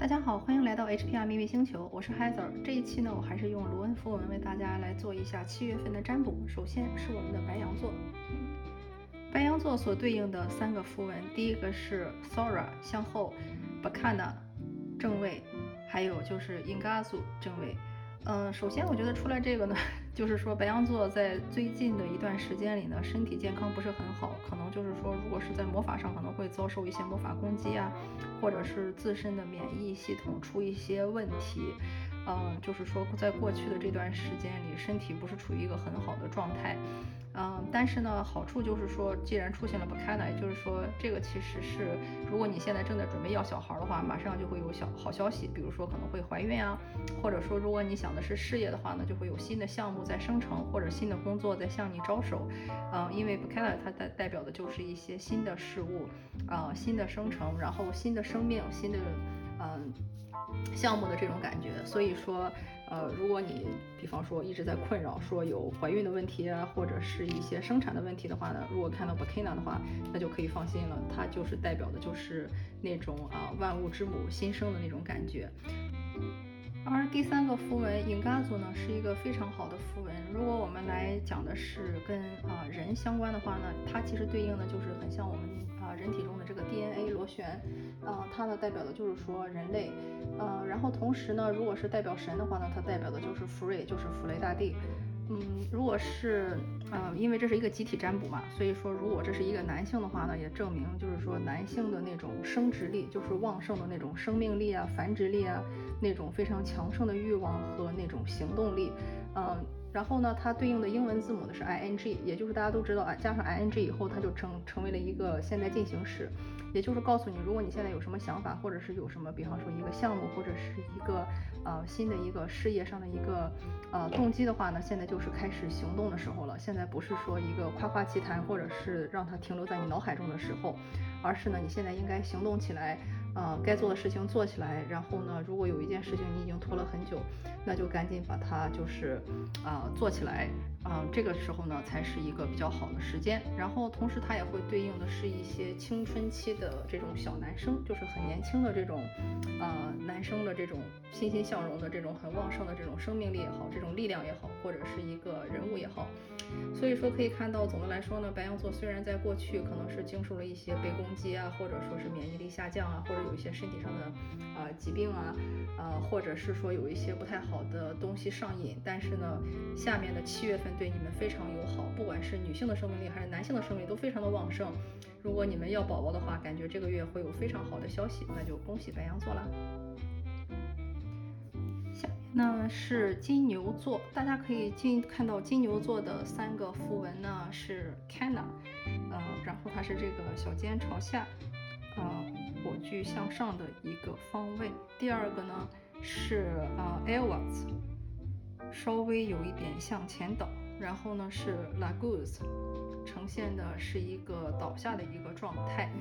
大家好，欢迎来到 HPR 秘密星球，我是 Heather。这一期呢，我还是用卢恩符文为大家来做一下七月份的占卜。首先是我们的白羊座，白羊座所对应的三个符文，第一个是 Sora 向后，Bakana 正位，还有就是 Ingazu 正位。嗯，首先我觉得出来这个呢，就是说白羊座在最近的一段时间里呢，身体健康不是很好，可能就是说，如果是在魔法上可能会遭受一些魔法攻击啊，或者是自身的免疫系统出一些问题。嗯，就是说在过去的这段时间里，身体不是处于一个很好的状态。嗯，但是呢，好处就是说，既然出现了不开呢，也就是说，这个其实是，如果你现在正在准备要小孩的话，马上就会有小好消息，比如说可能会怀孕啊，或者说如果你想的是事业的话呢，就会有新的项目在生成，或者新的工作在向你招手。嗯，因为不开呢，它代代表的就是一些新的事物，啊，新的生成，然后新的生命，新的，嗯，项目的这种感觉。所以说。呃，如果你比方说一直在困扰说有怀孕的问题啊，或者是一些生产的问题的话呢，如果看到 Bakina 的话，那就可以放心了，它就是代表的就是那种啊万物之母新生的那种感觉。而第三个符文隐嘎族呢，是一个非常好的符文。如果我们来讲的是跟啊人相关的话呢，它其实对应的就是很像我们啊人体中的这个 DNA 螺旋，啊，它呢代表的就是说人类，呃，然后同时呢，如果是代表神的话呢，它代表的就是福瑞，就是弗雷大帝。嗯，如果是，呃，因为这是一个集体占卜嘛，所以说如果这是一个男性的话呢，也证明就是说男性的那种生殖力，就是旺盛的那种生命力啊、繁殖力啊，那种非常强盛的欲望和那种行动力，嗯。然后呢，它对应的英文字母呢是 i n g，也就是大家都知道啊，加上 i n g 以后，它就成成为了一个现在进行时，也就是告诉你，如果你现在有什么想法，或者是有什么，比方说一个项目，或者是一个呃新的一个事业上的一个呃动机的话呢，现在就是开始行动的时候了。现在不是说一个夸夸其谈，或者是让它停留在你脑海中的时候，而是呢，你现在应该行动起来。呃，该做的事情做起来，然后呢，如果有一件事情你已经拖了很久，那就赶紧把它就是啊做起来，啊这个时候呢才是一个比较好的时间。然后同时它也会对应的是一些青春期的这种小男生，就是很年轻的这种啊男生的这种欣欣向荣的这种很旺盛的这种生命力也好，这种力量也好，或者是一个人物也好。所以说可以看到，总的来说呢，白羊座虽然在过去可能是经受了一些被攻击啊，或者说是免疫力下降啊，或者有一些身体上的啊疾病啊，呃，或者是说有一些不太好的东西上瘾，但是呢，下面的七月份对你们非常友好，不管是女性的生命力还是男性的生命力都非常的旺盛。如果你们要宝宝的话，感觉这个月会有非常好的消息，那就恭喜白羊座啦。下面呢是金牛座，大家可以金看到金牛座的三个符文呢是 Cana，呃，然后它是这个小尖朝下。啊，火炬向上的一个方位。第二个呢是啊 a l w a z 稍微有一点向前倒。然后呢是 Laguz，呈现的是一个倒下的一个状态。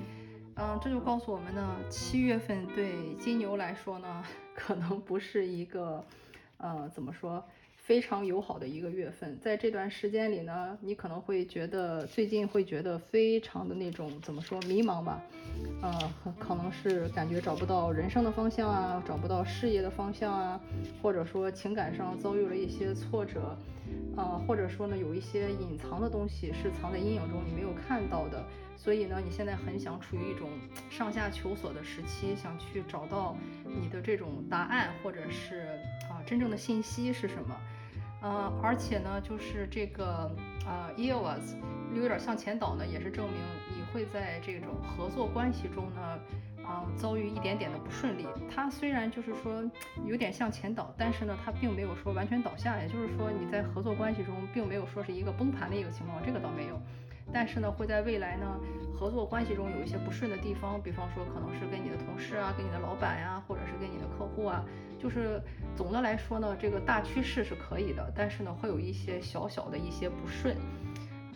嗯，这就告诉我们呢，七月份对金牛来说呢，可能不是一个，呃，怎么说？非常友好的一个月份，在这段时间里呢，你可能会觉得最近会觉得非常的那种怎么说迷茫吧，呃，可能是感觉找不到人生的方向啊，找不到事业的方向啊，或者说情感上遭遇了一些挫折，呃，或者说呢有一些隐藏的东西是藏在阴影中你没有看到的，所以呢你现在很想处于一种上下求索的时期，想去找到你的这种答案，或者是啊真正的信息是什么。呃，而且呢，就是这个呃 e o s 有点向前倒呢，也是证明你会在这种合作关系中呢，啊，遭遇一点点的不顺利。它虽然就是说有点向前倒，但是呢，它并没有说完全倒下，也就是说你在合作关系中并没有说是一个崩盘的一个情况，这个倒没有。但是呢，会在未来呢，合作关系中有一些不顺的地方，比方说可能是跟你的同事啊，跟你的老板呀，或者是跟你的客户啊，就是总的来说呢，这个大趋势是可以的，但是呢，会有一些小小的一些不顺，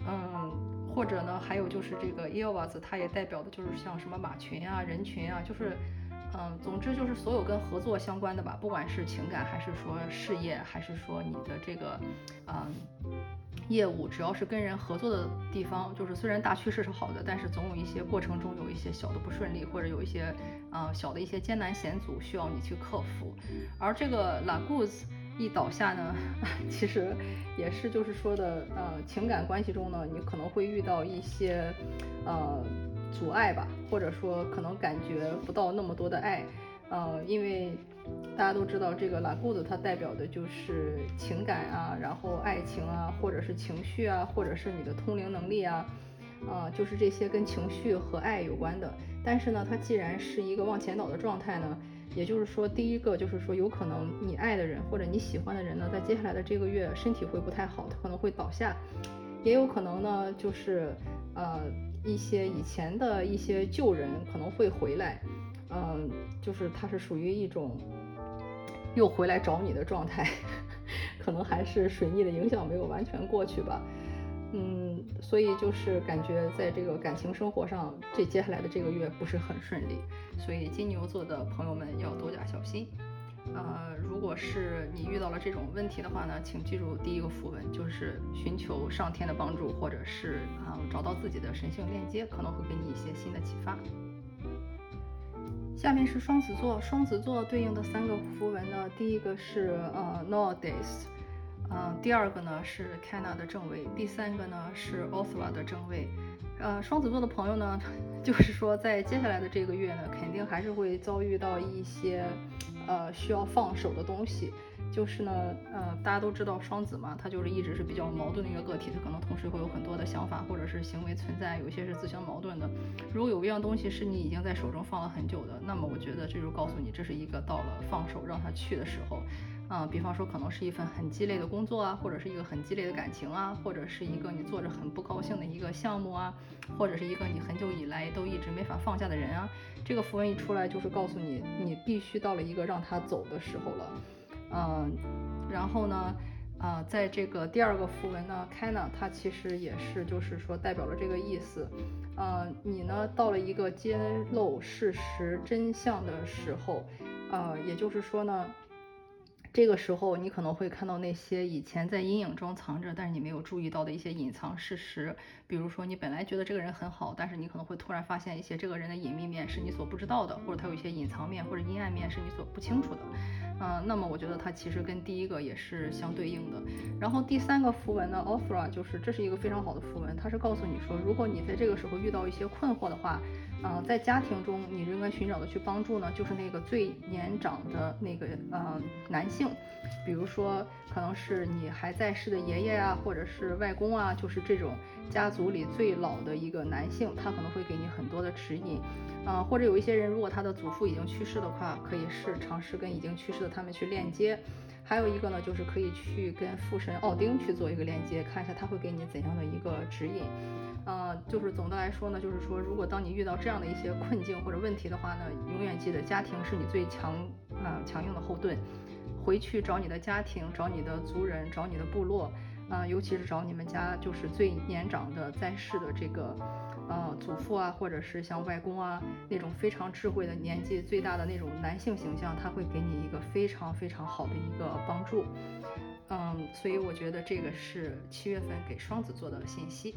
嗯，或者呢，还有就是这个 e o a s 它也代表的就是像什么马群啊、人群啊，就是，嗯，总之就是所有跟合作相关的吧，不管是情感还是说事业，还是说你的这个，嗯。业务只要是跟人合作的地方，就是虽然大趋势是好的，但是总有一些过程中有一些小的不顺利，或者有一些啊小的一些艰难险阻需要你去克服。而这个 La Guz 一倒下呢，其实也是就是说的呃情感关系中呢，你可能会遇到一些呃阻碍吧，或者说可能感觉不到那么多的爱，呃，因为。大家都知道，这个拉古子它代表的就是情感啊，然后爱情啊，或者是情绪啊，或者是你的通灵能力啊，啊，就是这些跟情绪和爱有关的。但是呢，它既然是一个往前倒的状态呢，也就是说，第一个就是说，有可能你爱的人或者你喜欢的人呢，在接下来的这个月身体会不太好，他可能会倒下，也有可能呢，就是呃一些以前的一些旧人可能会回来。嗯，就是它是属于一种又回来找你的状态，可能还是水逆的影响没有完全过去吧。嗯，所以就是感觉在这个感情生活上，这接下来的这个月不是很顺利，所以金牛座的朋友们要多加小心。呃，如果是你遇到了这种问题的话呢，请记住第一个符文，就是寻求上天的帮助，或者是啊找到自己的神性链接，可能会给你一些新的启发。下面是双子座，双子座对应的三个符文呢，第一个是呃，Nordis，呃，第二个呢是 Cana 的正位，第三个呢是 Oswa 的正位。呃，双子座的朋友呢，就是说在接下来的这个月呢，肯定还是会遭遇到一些呃需要放手的东西。就是呢，呃，大家都知道双子嘛，他就是一直是比较矛盾的一个个体，他可能同时会有很多的想法或者是行为存在，有些是自相矛盾的。如果有一样东西是你已经在手中放了很久的，那么我觉得这就告诉你，这是一个到了放手让他去的时候。啊，比方说可能是一份很鸡肋的工作啊，或者是一个很鸡肋的感情啊，或者是一个你做着很不高兴的一个项目啊，或者是一个你很久以来都一直没法放下的人啊。这个符文一出来，就是告诉你，你必须到了一个让他走的时候了。嗯，然后呢，啊，在这个第二个符文呢，开呢，它其实也是就是说代表了这个意思。呃，你呢到了一个揭露事实真相的时候，呃，也就是说呢。这个时候，你可能会看到那些以前在阴影中藏着，但是你没有注意到的一些隐藏事实。比如说，你本来觉得这个人很好，但是你可能会突然发现一些这个人的隐秘面是你所不知道的，或者他有一些隐藏面或者阴暗面是你所不清楚的。嗯，那么我觉得它其实跟第一个也是相对应的。然后第三个符文呢，Ofra，就是这是一个非常好的符文，它是告诉你说，如果你在这个时候遇到一些困惑的话。嗯，在家庭中，你应该寻找的去帮助呢，就是那个最年长的那个呃男性，比如说可能是你还在世的爷爷啊，或者是外公啊，就是这种家族里最老的一个男性，他可能会给你很多的指引。啊，或者有一些人，如果他的祖父已经去世的话，可以是尝试跟已经去世的他们去链接。还有一个呢，就是可以去跟父神奥丁去做一个链接，看一下他会给你怎样的一个指引。呃，就是总的来说呢，就是说，如果当你遇到这样的一些困境或者问题的话呢，永远记得家庭是你最强啊强硬的后盾，回去找你的家庭，找你的族人，找你的部落，啊，尤其是找你们家就是最年长的在世的这个呃祖父啊，或者是像外公啊那种非常智慧的年纪最大的那种男性形象，他会给你一个非常非常好的一个帮助。嗯，所以我觉得这个是七月份给双子座的信息。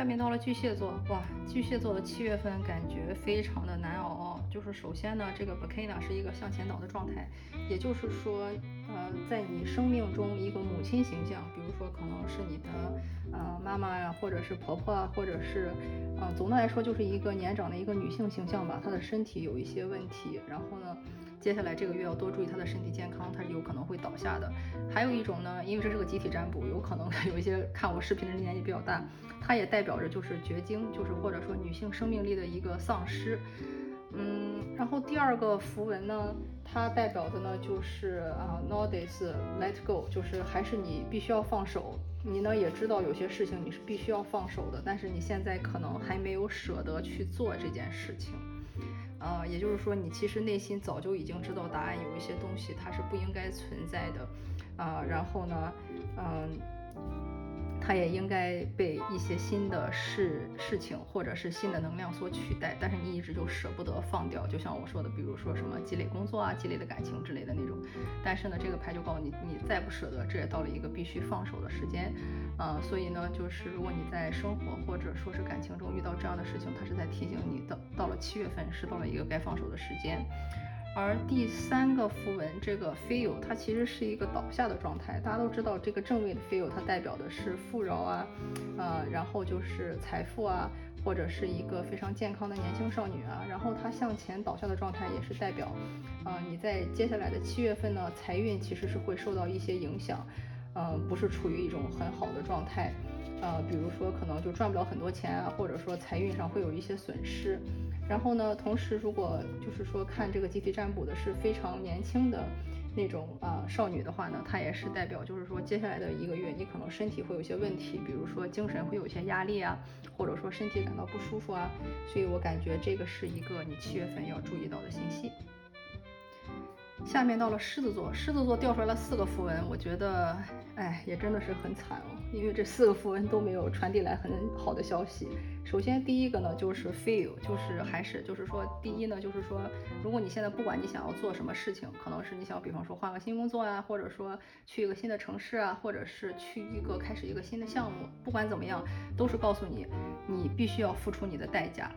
下面到了巨蟹座，哇，巨蟹座的七月份感觉非常的难熬。就是首先呢，这个 b a k a n a 是一个向前倒的状态，也就是说，呃，在你生命中一个母亲形象，比如说可能是你的呃妈妈呀，或者是婆婆啊，或者是呃，总的来说就是一个年长的一个女性形象吧，她的身体有一些问题，然后呢。接下来这个月要多注意他的身体健康，他是有可能会倒下的。还有一种呢，因为这是个集体占卜，有可能有一些看我视频的人年纪比较大，它也代表着就是绝经，就是或者说女性生命力的一个丧失。嗯，然后第二个符文呢，它代表的呢就是啊，Nordis Let Go，就是还是你必须要放手。你呢也知道有些事情你是必须要放手的，但是你现在可能还没有舍得去做这件事情。呃，也就是说，你其实内心早就已经知道答案，有一些东西它是不应该存在的，啊，然后呢，嗯，它也应该被一些新的事事情或者是新的能量所取代，但是你一直就舍不得放掉。就像我说的，比如说什么积累工作啊、积累的感情之类的那种。但是呢，这个牌就告诉你，你再不舍得，这也到了一个必须放手的时间。呃，所以呢，就是如果你在生活或者说是感情中遇到这样的事情，它是在提醒你到，到了七月份是到了一个该放手的时间。而第三个符文这个 feel，它其实是一个倒下的状态。大家都知道，这个正位的 feel，它代表的是富饶啊，呃，然后就是财富啊，或者是一个非常健康的年轻少女啊。然后它向前倒下的状态也是代表，呃，你在接下来的七月份呢，财运其实是会受到一些影响，呃，不是处于一种很好的状态，呃，比如说可能就赚不了很多钱啊，或者说财运上会有一些损失。然后呢，同时如果就是说看这个集体占卜的是非常年轻的那种啊少女的话呢，它也是代表就是说接下来的一个月你可能身体会有些问题，比如说精神会有些压力啊，或者说身体感到不舒服啊，所以我感觉这个是一个你七月份要注意到的信息。下面到了狮子座，狮子座掉出来了四个符文，我觉得，哎，也真的是很惨哦，因为这四个符文都没有传递来很好的消息。首先第一个呢，就是 feel，就是还是就是说，第一呢，就是说，如果你现在不管你想要做什么事情，可能是你想，比方说换个新工作啊，或者说去一个新的城市啊，或者是去一个开始一个新的项目，不管怎么样，都是告诉你，你必须要付出你的代价。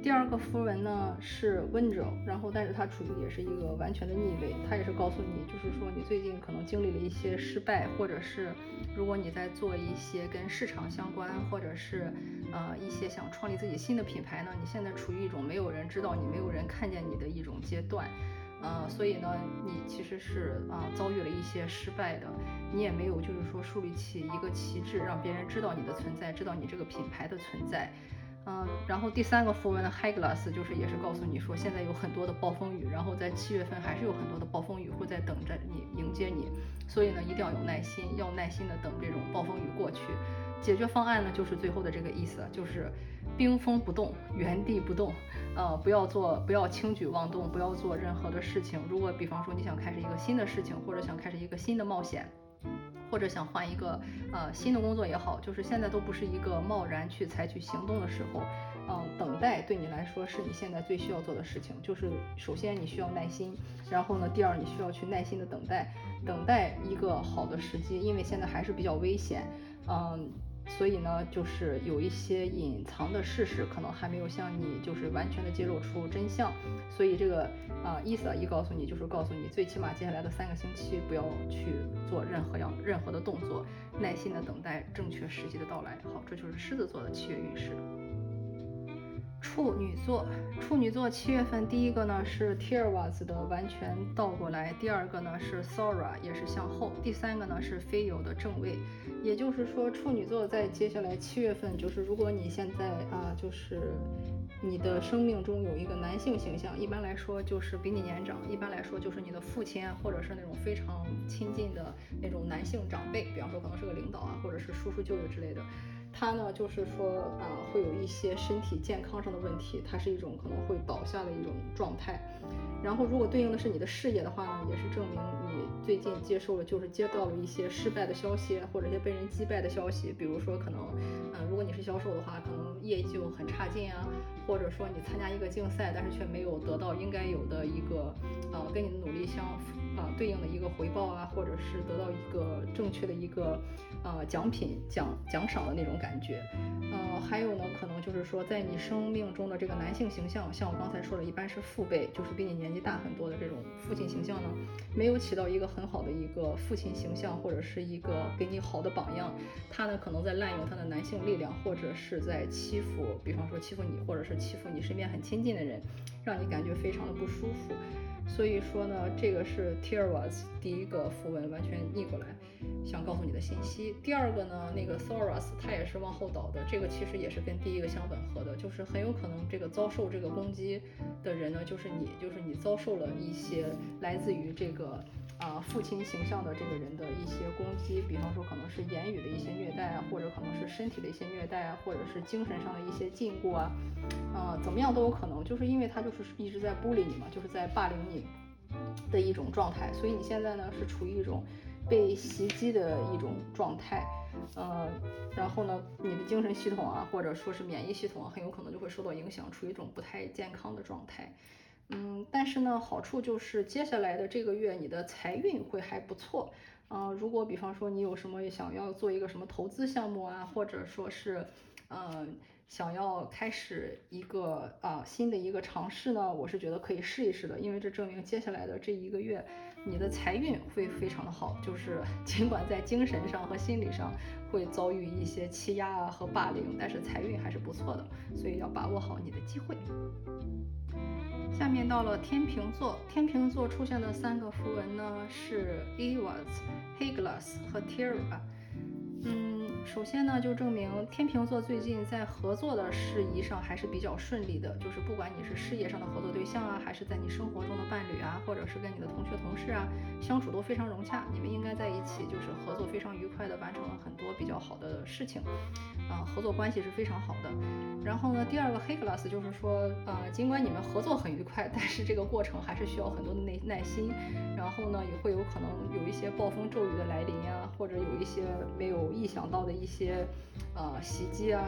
第二个符文呢是温柔，然后但是它处于也是一个完全的逆位，它也是告诉你，就是说你最近可能经历了一些失败，或者是如果你在做一些跟市场相关，或者是呃一些想创立自己新的品牌呢，你现在处于一种没有人知道你、没有人看见你的一种阶段，呃，所以呢，你其实是啊遭遇了一些失败的，你也没有就是说树立起一个旗帜，让别人知道你的存在，知道你这个品牌的存在。嗯，然后第三个符文的 High Glass 就是也是告诉你说，现在有很多的暴风雨，然后在七月份还是有很多的暴风雨会在等着你迎接你，所以呢，一定要有耐心，要耐心的等这种暴风雨过去。解决方案呢，就是最后的这个意思，就是冰封不动，原地不动，呃，不要做，不要轻举妄动，不要做任何的事情。如果比方说你想开始一个新的事情，或者想开始一个新的冒险。或者想换一个呃新的工作也好，就是现在都不是一个贸然去采取行动的时候，嗯，等待对你来说是你现在最需要做的事情。就是首先你需要耐心，然后呢，第二你需要去耐心的等待，等待一个好的时机，因为现在还是比较危险，嗯。所以呢，就是有一些隐藏的事实，可能还没有向你就是完全的揭露出真相。所以这个啊，意思啊一告诉你，就是告诉你，最起码接下来的三个星期不要去做任何样任何的动作，耐心的等待正确时机的到来。好，这就是狮子座的七月运势。处女座，处女座七月份第一个呢是 t i r w a s 的完全倒过来，第二个呢是 Sora 也是向后，第三个呢是 f e o 的正位。也就是说，处女座在接下来七月份，就是如果你现在啊，就是你的生命中有一个男性形象，一般来说就是比你年长，一般来说就是你的父亲，或者是那种非常亲近的那种男性长辈，比方说可能是个领导啊，或者是叔叔舅舅之类的。它呢，就是说啊，会有一些身体健康上的问题，它是一种可能会倒下的一种状态。然后，如果对应的是你的事业的话呢，也是证明你最近接受了，就是接到了一些失败的消息，或者一些被人击败的消息。比如说，可能，嗯，如果你是销售的话，可能业绩就很差劲啊，或者说你参加一个竞赛，但是却没有得到应该有的一个，呃，跟你的努力相符。啊，对应的一个回报啊，或者是得到一个正确的一个呃奖品奖奖赏的那种感觉。呃，还有呢，可能就是说，在你生命中的这个男性形象，像我刚才说的，一般是父辈，就是比你年纪大很多的这种父亲形象呢，没有起到一个很好的一个父亲形象，或者是一个给你好的榜样。他呢，可能在滥用他的男性力量，或者是在欺负，比方说欺负你，或者是欺负你身边很亲近的人，让你感觉非常的不舒服。所以说呢，这个是 t i r w a s 第一个符文完全逆过来，想告诉你的信息。第二个呢，那个 Soros 它也是往后倒的，这个其实也是跟第一个相吻合的，就是很有可能这个遭受这个攻击的人呢，就是你，就是你遭受了一些来自于这个。啊，父亲形象的这个人的一些攻击，比方说可能是言语的一些虐待啊，或者可能是身体的一些虐待啊，或者是精神上的一些禁锢啊，啊，怎么样都有可能，就是因为他就是一直在孤立你嘛，就是在霸凌你的一种状态，所以你现在呢是处于一种被袭击的一种状态，呃，然后呢，你的精神系统啊，或者说是免疫系统啊，很有可能就会受到影响，处于一种不太健康的状态。嗯，但是呢，好处就是接下来的这个月你的财运会还不错。嗯，如果比方说你有什么想要做一个什么投资项目啊，或者说是，嗯。想要开始一个啊新的一个尝试呢，我是觉得可以试一试的，因为这证明接下来的这一个月，你的财运会非常的好。就是 尽管在精神上和心理上会遭遇一些欺压啊和霸凌，但是财运还是不错的，所以要把握好你的机会。下面到了天平座，天平座出现的三个符文呢是 Evas、Heglas 和 Tira。嗯。首先呢，就证明天秤座最近在合作的事宜上还是比较顺利的。就是不管你是事业上的合作对象啊，还是在你生活中的伴侣啊，或者是跟你的同学同事啊，相处都非常融洽。你们应该在一起，就是合作非常愉快的完成了很多比较好的事情，啊，合作关系是非常好的。然后呢，第二个黑 glass 就是说，呃，尽管你们合作很愉快，但是这个过程还是需要很多的耐耐心。然后呢，也会有可能有一些暴风骤雨的来临呀，或者有一些没有意想到的。一些呃袭击啊，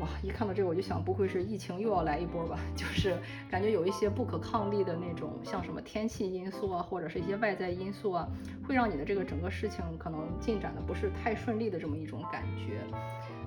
哇！一看到这个我就想，不会是疫情又要来一波吧？就是感觉有一些不可抗力的那种，像什么天气因素啊，或者是一些外在因素啊，会让你的这个整个事情可能进展的不是太顺利的这么一种感觉。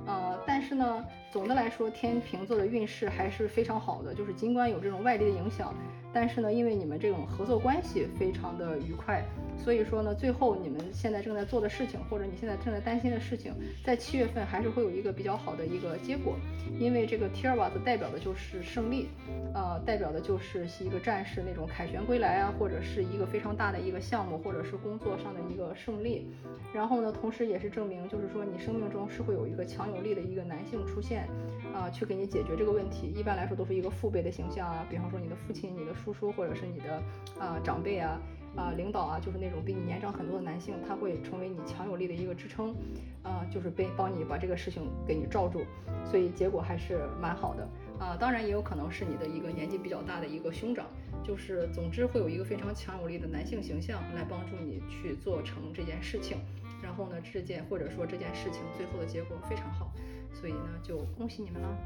呃，但是呢，总的来说，天平座的运势还是非常好的，就是尽管有这种外力的影响。但是呢，因为你们这种合作关系非常的愉快，所以说呢，最后你们现在正在做的事情，或者你现在正在担心的事情，在七月份还是会有一个比较好的一个结果。因为这个 t i r a 代表的就是胜利，呃，代表的就是一个战士那种凯旋归来啊，或者是一个非常大的一个项目，或者是工作上的一个胜利。然后呢，同时也是证明，就是说你生命中是会有一个强有力的一个男性出现，啊，去给你解决这个问题。一般来说都是一个父辈的形象啊，比方说你的父亲、你的。叔叔或者是你的啊长辈啊啊领导啊，就是那种比你年长很多的男性，他会成为你强有力的一个支撑，啊，就是被帮你把这个事情给你罩住，所以结果还是蛮好的啊。当然也有可能是你的一个年纪比较大的一个兄长，就是总之会有一个非常强有力的男性形象来帮助你去做成这件事情，然后呢，这件或者说这件事情最后的结果非常好，所以呢就恭喜你们了，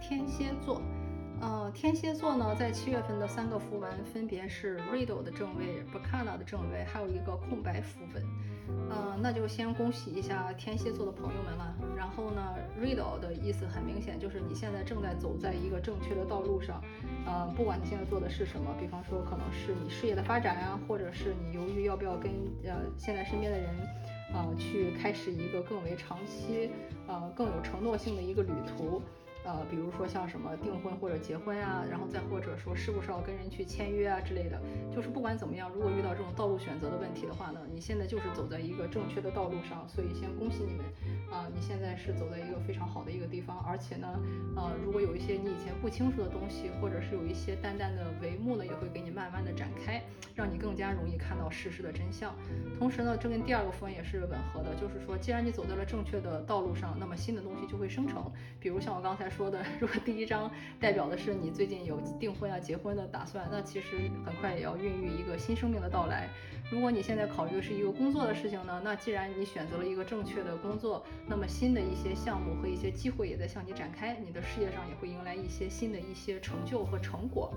天蝎座。呃，天蝎座呢，在七月份的三个符文分别是 Riddle 的正位、b a c a n a 的正位，还有一个空白符文。呃，那就先恭喜一下天蝎座的朋友们了。然后呢，Riddle 的意思很明显，就是你现在正在走在一个正确的道路上。呃，不管你现在做的是什么，比方说可能是你事业的发展呀，或者是你犹豫要不要跟呃现在身边的人，呃，去开始一个更为长期、呃更有承诺性的一个旅途。呃，比如说像什么订婚或者结婚啊，然后再或者说是不是要跟人去签约啊之类的，就是不管怎么样，如果遇到这种道路选择的问题的话呢，你现在就是走在一个正确的道路上，所以先恭喜你们啊，你现在是走在一个非常好的一个地方，而且呢，呃，如果有一些你以前不清楚的东西，或者是有一些淡淡的帷幕呢，也会给你慢慢的展开，让你更加容易看到事实的真相。同时呢，这跟第二个符文也是吻合的，就是说，既然你走在了正确的道路上，那么新的东西就会生成，比如像我刚才。说的，如果第一章代表的是你最近有订婚啊、结婚的打算，那其实很快也要孕育一个新生命的到来。如果你现在考虑的是一个工作的事情呢，那既然你选择了一个正确的工作，那么新的一些项目和一些机会也在向你展开，你的事业上也会迎来一些新的一些成就和成果。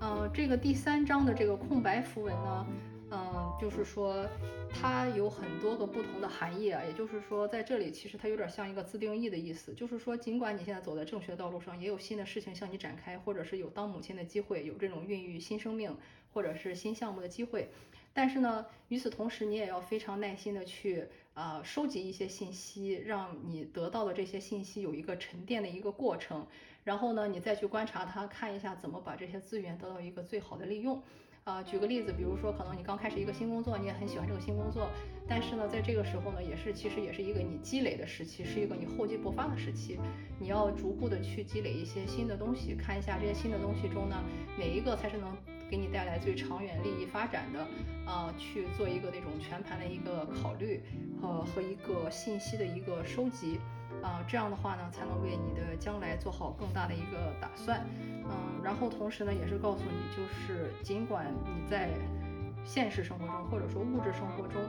呃，这个第三章的这个空白符文呢？嗯，就是说，它有很多个不同的含义啊。也就是说，在这里其实它有点像一个自定义的意思。就是说，尽管你现在走在正确的道路上，也有新的事情向你展开，或者是有当母亲的机会，有这种孕育新生命或者是新项目的机会。但是呢，与此同时，你也要非常耐心的去啊收集一些信息，让你得到的这些信息有一个沉淀的一个过程。然后呢，你再去观察它，看一下怎么把这些资源得到一个最好的利用。啊，举个例子，比如说，可能你刚开始一个新工作，你也很喜欢这个新工作，但是呢，在这个时候呢，也是其实也是一个你积累的时期，是一个你厚积薄发的时期，你要逐步的去积累一些新的东西，看一下这些新的东西中呢，哪一个才是能给你带来最长远利益发展的，啊，去做一个那种全盘的一个考虑和和一个信息的一个收集。啊，这样的话呢，才能为你的将来做好更大的一个打算。嗯，然后同时呢，也是告诉你，就是尽管你在现实生活中或者说物质生活中，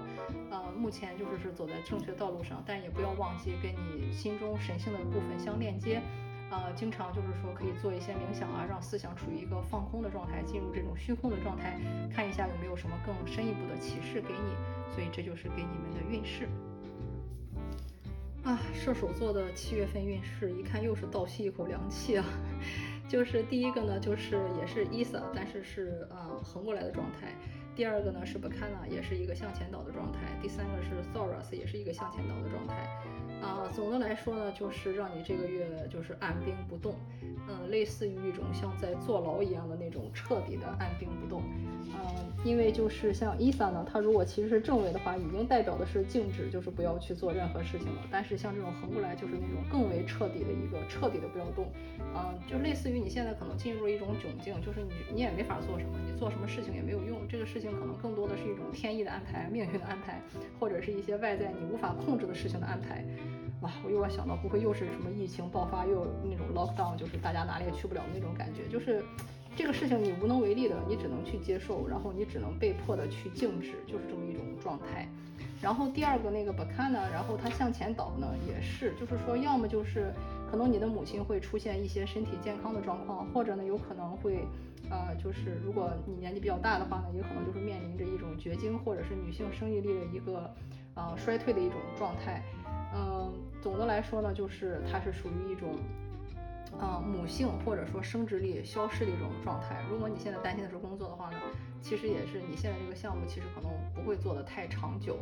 呃，目前就是是走在正确道路上，但也不要忘记跟你心中神性的部分相链接。呃，经常就是说可以做一些冥想啊，让思想处于一个放空的状态，进入这种虚空的状态，看一下有没有什么更深一步的启示给你。所以这就是给你们的运势。啊，射手座的七月份运势，一看又是倒吸一口凉气啊！就是第一个呢，就是也是 Isa，但是是呃横过来的状态。第二个呢是 Bacana，也是一个向前倒的状态。第三个是 Thoros，也是一个向前倒的状态。啊，总的来说呢，就是让你这个月就是按兵不动，嗯，类似于一种像在坐牢一样的那种彻底的按兵不动。嗯，因为就是像伊萨呢，它如果其实是正位的话，已经代表的是静止，就是不要去做任何事情了。但是像这种横过来，就是那种更为彻底的一个彻底的不要动。嗯，就类似于你现在可能进入了一种窘境，就是你你也没法做什么，你做什么事情也没有用。这个事情可能更多的是一种天意的安排、命运的安排，或者是一些外在你无法控制的事情的安排。哇，我又要想到，不会又是什么疫情爆发，又那种 lockdown，就是大家哪里也去不了那种感觉。就是这个事情你无能为力的，你只能去接受，然后你只能被迫的去静止，就是这么一种状态。然后第二个那个 bacana，然后它向前倒呢，也是，就是说要么就是可能你的母亲会出现一些身体健康的状况，或者呢有可能会，呃，就是如果你年纪比较大的话呢，也可能就是面临着一种绝经或者是女性生育力的一个呃衰退的一种状态。嗯，总的来说呢，就是它是属于一种，呃，母性或者说生殖力消失的一种状态。如果你现在担心的是工作的话呢，其实也是你现在这个项目其实可能不会做的太长久，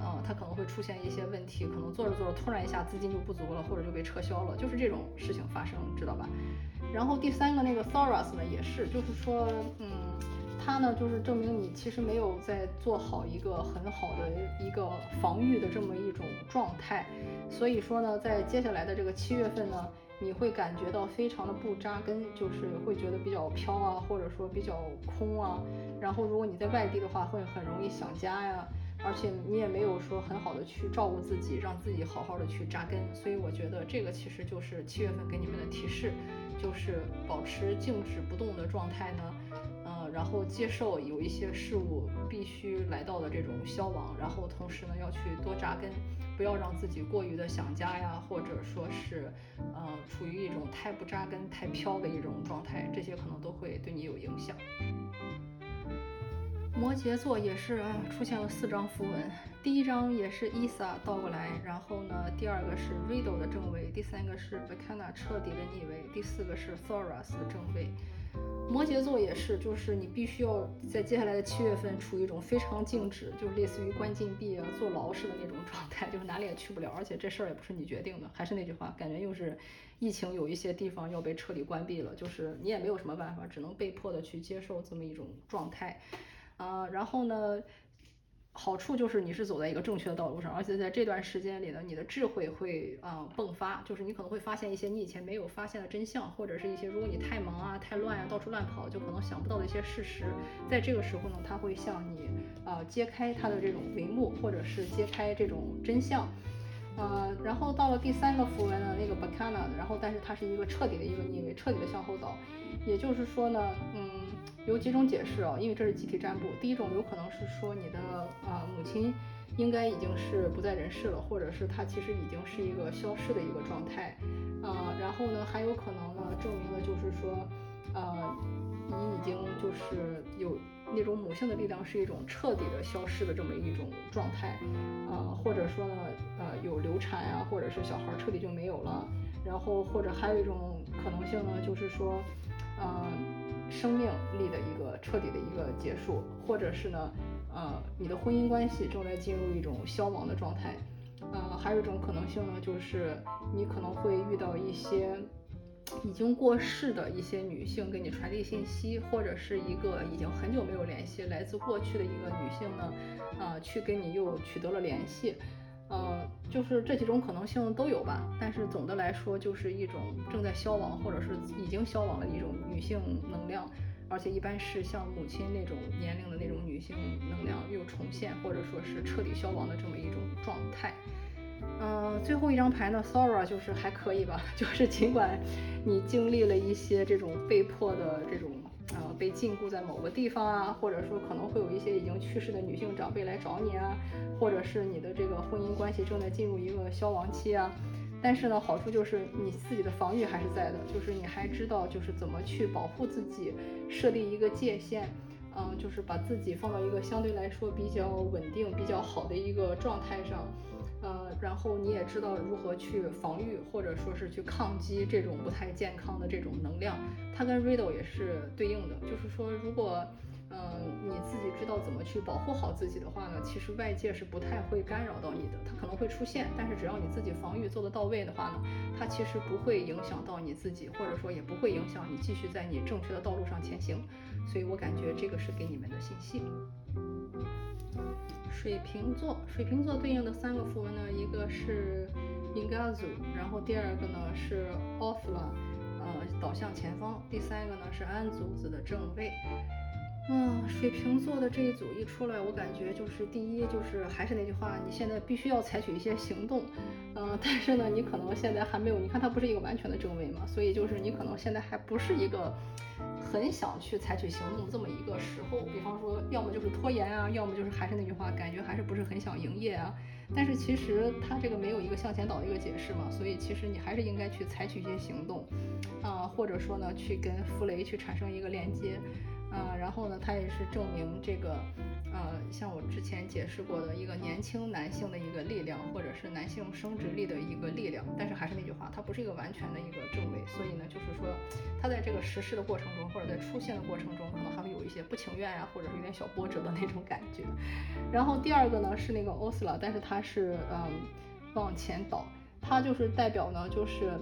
嗯，它可能会出现一些问题，可能做着做着突然一下资金就不足了，或者就被撤销了，就是这种事情发生，知道吧？然后第三个那个 Thoros 呢，也是，就是说，嗯。它呢，就是证明你其实没有在做好一个很好的一个防御的这么一种状态，所以说呢，在接下来的这个七月份呢，你会感觉到非常的不扎根，就是会觉得比较飘啊，或者说比较空啊。然后如果你在外地的话，会很容易想家呀，而且你也没有说很好的去照顾自己，让自己好好的去扎根。所以我觉得这个其实就是七月份给你们的提示，就是保持静止不动的状态呢。嗯然后接受有一些事物必须来到的这种消亡，然后同时呢要去多扎根，不要让自己过于的想家呀，或者说是，呃，处于一种太不扎根、太飘的一种状态，这些可能都会对你有影响。摩羯座也是啊，出现了四张符文，第一张也是 Isa 倒过来，然后呢，第二个是 Riddle 的正位，第三个是 VACANA 彻底的逆位，第四个是 Thora's 的正位。摩羯座也是，就是你必须要在接下来的七月份处于一种非常静止，就是类似于关禁闭啊、坐牢似的那种状态，就是哪里也去不了，而且这事儿也不是你决定的。还是那句话，感觉又是疫情有一些地方要被彻底关闭了，就是你也没有什么办法，只能被迫的去接受这么一种状态。啊，然后呢？好处就是你是走在一个正确的道路上，而且在这段时间里呢，你的智慧会啊迸发，就是你可能会发现一些你以前没有发现的真相，或者是一些如果你太忙啊、太乱啊、到处乱跑，就可能想不到的一些事实。在这个时候呢，它会向你啊揭开它的这种帷幕，或者是揭开这种真相。呃，然后到了第三个符文呢，那个 Bacana，然后但是它是一个彻底的一个逆位，彻底的向后倒，也就是说呢，嗯。有几种解释啊，因为这是集体占卜。第一种有可能是说你的啊母亲应该已经是不在人世了，或者是她其实已经是一个消失的一个状态啊。然后呢，还有可能呢，证明了就是说，呃，你已经就是有那种母性的力量是一种彻底的消失的这么一种状态啊，或者说呢，呃，有流产呀，或者是小孩彻底就没有了。然后或者还有一种可能性呢，就是说，嗯。生命力的一个彻底的一个结束，或者是呢，呃，你的婚姻关系正在进入一种消亡的状态，呃，还有一种可能性呢，就是你可能会遇到一些已经过世的一些女性给你传递信息，或者是一个已经很久没有联系来自过去的一个女性呢，呃，去跟你又取得了联系。呃，就是这几种可能性都有吧，但是总的来说，就是一种正在消亡或者是已经消亡的一种女性能量，而且一般是像母亲那种年龄的那种女性能量又重现，或者说是彻底消亡的这么一种状态。嗯，最后一张牌呢，Sora 就是还可以吧，就是尽管你经历了一些这种被迫的这种呃被禁锢在某个地方啊，或者说可能会有一些已经去世的女性长辈来找你啊，或者是你的这个婚姻关系正在进入一个消亡期啊。但是呢，好处就是你自己的防御还是在的，就是你还知道就是怎么去保护自己，设立一个界限，嗯，就是把自己放到一个相对来说比较稳定、比较好的一个状态上，呃，然后你也知道如何去防御或者说是去抗击这种不太健康的这种能量。它跟 Riddle 也是对应的，就是说如果。嗯，你自己知道怎么去保护好自己的话呢，其实外界是不太会干扰到你的。它可能会出现，但是只要你自己防御做得到位的话呢，它其实不会影响到你自己，或者说也不会影响你继续在你正确的道路上前行。所以我感觉这个是给你们的信息。水瓶座，水瓶座对应的三个符文呢，一个是 Ingazu，然后第二个呢是 Othla，呃，导向前方，第三个呢是安祖子的正位。嗯，水瓶座的这一组一出来，我感觉就是第一，就是还是那句话，你现在必须要采取一些行动。嗯，但是呢，你可能现在还没有，你看它不是一个完全的正位嘛，所以就是你可能现在还不是一个很想去采取行动这么一个时候。比方说，要么就是拖延啊，要么就是还是那句话，感觉还是不是很想营业啊。但是其实他这个没有一个向前导的一个解释嘛，所以其实你还是应该去采取一些行动，啊，或者说呢，去跟弗雷去产生一个连接。啊，然后呢，它也是证明这个，呃，像我之前解释过的一个年轻男性的一个力量，或者是男性生殖力的一个力量。但是还是那句话，它不是一个完全的一个正位，所以呢，就是说，它在这个实施的过程中，或者在出现的过程中，可能还会有一些不情愿呀，或者是有点小波折的那种感觉。然后第二个呢是那个 o s l a 但是它是嗯往前倒。它就是代表呢，就是，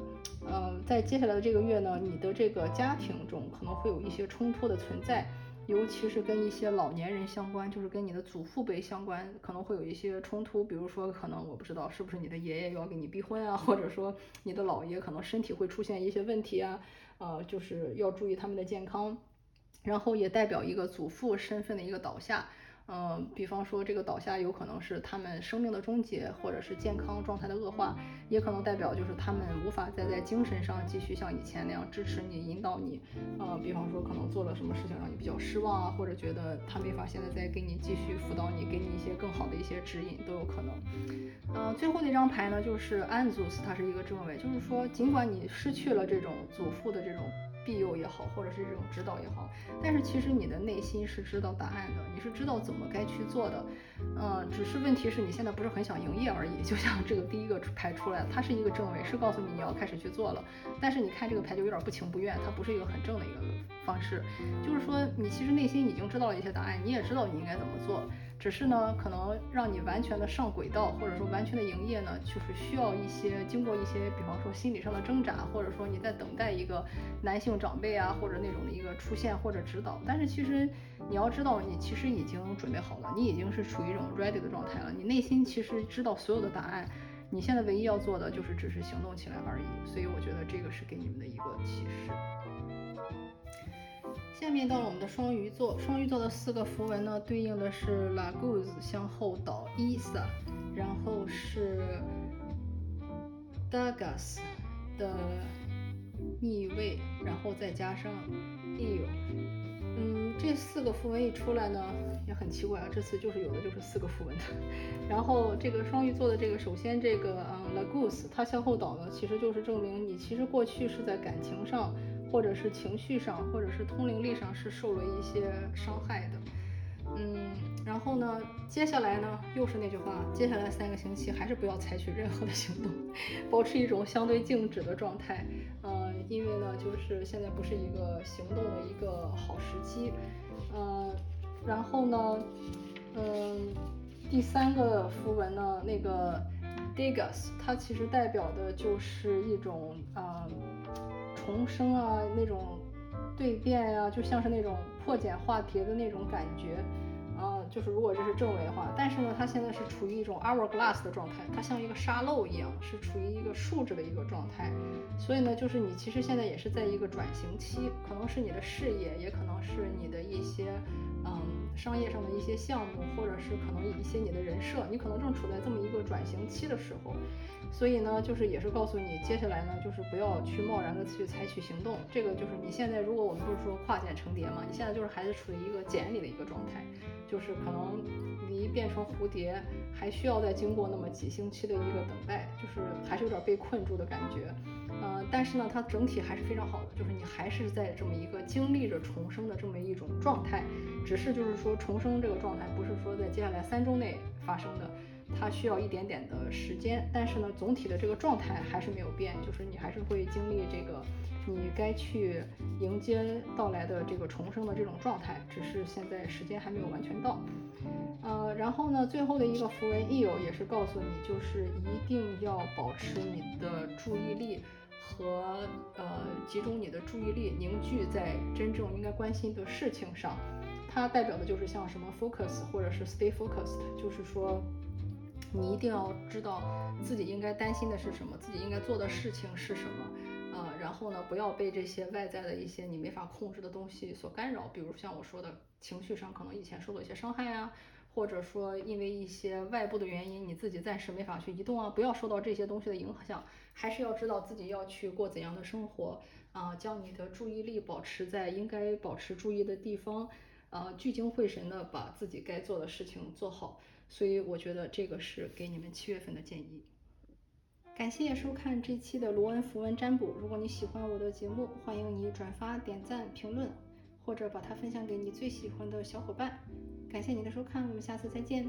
呃，在接下来的这个月呢，你的这个家庭中可能会有一些冲突的存在，尤其是跟一些老年人相关，就是跟你的祖父辈相关，可能会有一些冲突。比如说，可能我不知道是不是你的爷爷要给你逼婚啊，或者说你的姥爷可能身体会出现一些问题啊，呃，就是要注意他们的健康。然后也代表一个祖父身份的一个倒下。嗯，比方说这个倒下有可能是他们生命的终结，或者是健康状态的恶化，也可能代表就是他们无法再在精神上继续像以前那样支持你、引导你。呃，比方说可能做了什么事情让你比较失望啊，或者觉得他没法现在再给你继续辅导你，给你一些更好的一些指引都有可能。嗯，最后那张牌呢，就是安祖斯，它是一个正位，就是说尽管你失去了这种祖父的这种。庇佑也好，或者是这种指导也好，但是其实你的内心是知道答案的，你是知道怎么该去做的，嗯，只是问题是你现在不是很想营业而已。就像这个第一个牌出来，它是一个正位，是告诉你你要开始去做了，但是你看这个牌就有点不情不愿，它不是一个很正的一个方式，就是说你其实内心已经知道了一些答案，你也知道你应该怎么做。只是呢，可能让你完全的上轨道，或者说完全的营业呢，就是需要一些经过一些，比方说心理上的挣扎，或者说你在等待一个男性长辈啊，或者那种的一个出现或者指导。但是其实你要知道，你其实已经准备好了，你已经是处于一种 ready 的状态了，你内心其实知道所有的答案，你现在唯一要做的就是只是行动起来而已。所以我觉得这个是给你们的一个启示。下面到了我们的双鱼座，双鱼座的四个符文呢，对应的是 Laguz 向后倒，Isa，然后是 Dagas 的逆位，然后再加上 Il。嗯，这四个符文一出来呢，也很奇怪啊，这次就是有的就是四个符文的。然后这个双鱼座的这个，首先这个嗯 Laguz 它向后倒呢，其实就是证明你其实过去是在感情上。或者是情绪上，或者是通灵力上是受了一些伤害的，嗯，然后呢，接下来呢，又是那句话，接下来三个星期还是不要采取任何的行动，保持一种相对静止的状态，嗯，因为呢，就是现在不是一个行动的一个好时机，嗯，然后呢，嗯，第三个符文呢，那个 Digas，它其实代表的就是一种，嗯。重生啊，那种蜕变啊，就像是那种破茧化蝶的那种感觉，啊，就是如果这是正位的话，但是呢，它现在是处于一种 hourglass 的状态，它像一个沙漏一样，是处于一个竖着的一个状态，所以呢，就是你其实现在也是在一个转型期，可能是你的事业，也可能是你的一些。嗯，商业上的一些项目，或者是可能一些你的人设，你可能正处在这么一个转型期的时候，所以呢，就是也是告诉你，接下来呢，就是不要去贸然的去采取行动。这个就是你现在，如果我们不是说跨茧成蝶嘛，你现在就是还是处于一个茧里的一个状态，就是可能离变成蝴蝶还需要再经过那么几星期的一个等待，就是还是有点被困住的感觉。呃，但是呢，它整体还是非常好的，就是你还是在这么一个经历着重生的这么一种状态，只是就是说重生这个状态不是说在接下来三周内发生的。它需要一点点的时间，但是呢，总体的这个状态还是没有变，就是你还是会经历这个你该去迎接到来的这个重生的这种状态，只是现在时间还没有完全到。呃，然后呢，最后的一个符文 eo 也是告诉你，就是一定要保持你的注意力和呃集中你的注意力凝聚在真正应该关心的事情上。它代表的就是像什么 focus 或者是 stay focused，就是说。你一定要知道自己应该担心的是什么，自己应该做的事情是什么，呃，然后呢，不要被这些外在的一些你没法控制的东西所干扰，比如像我说的情绪上可能以前受到一些伤害啊，或者说因为一些外部的原因你自己暂时没法去移动啊，不要受到这些东西的影响，还是要知道自己要去过怎样的生活啊，将你的注意力保持在应该保持注意的地方，呃，聚精会神的把自己该做的事情做好。所以我觉得这个是给你们七月份的建议。感谢收看这期的罗恩符文占卜。如果你喜欢我的节目，欢迎你转发、点赞、评论，或者把它分享给你最喜欢的小伙伴。感谢你的收看，我们下次再见。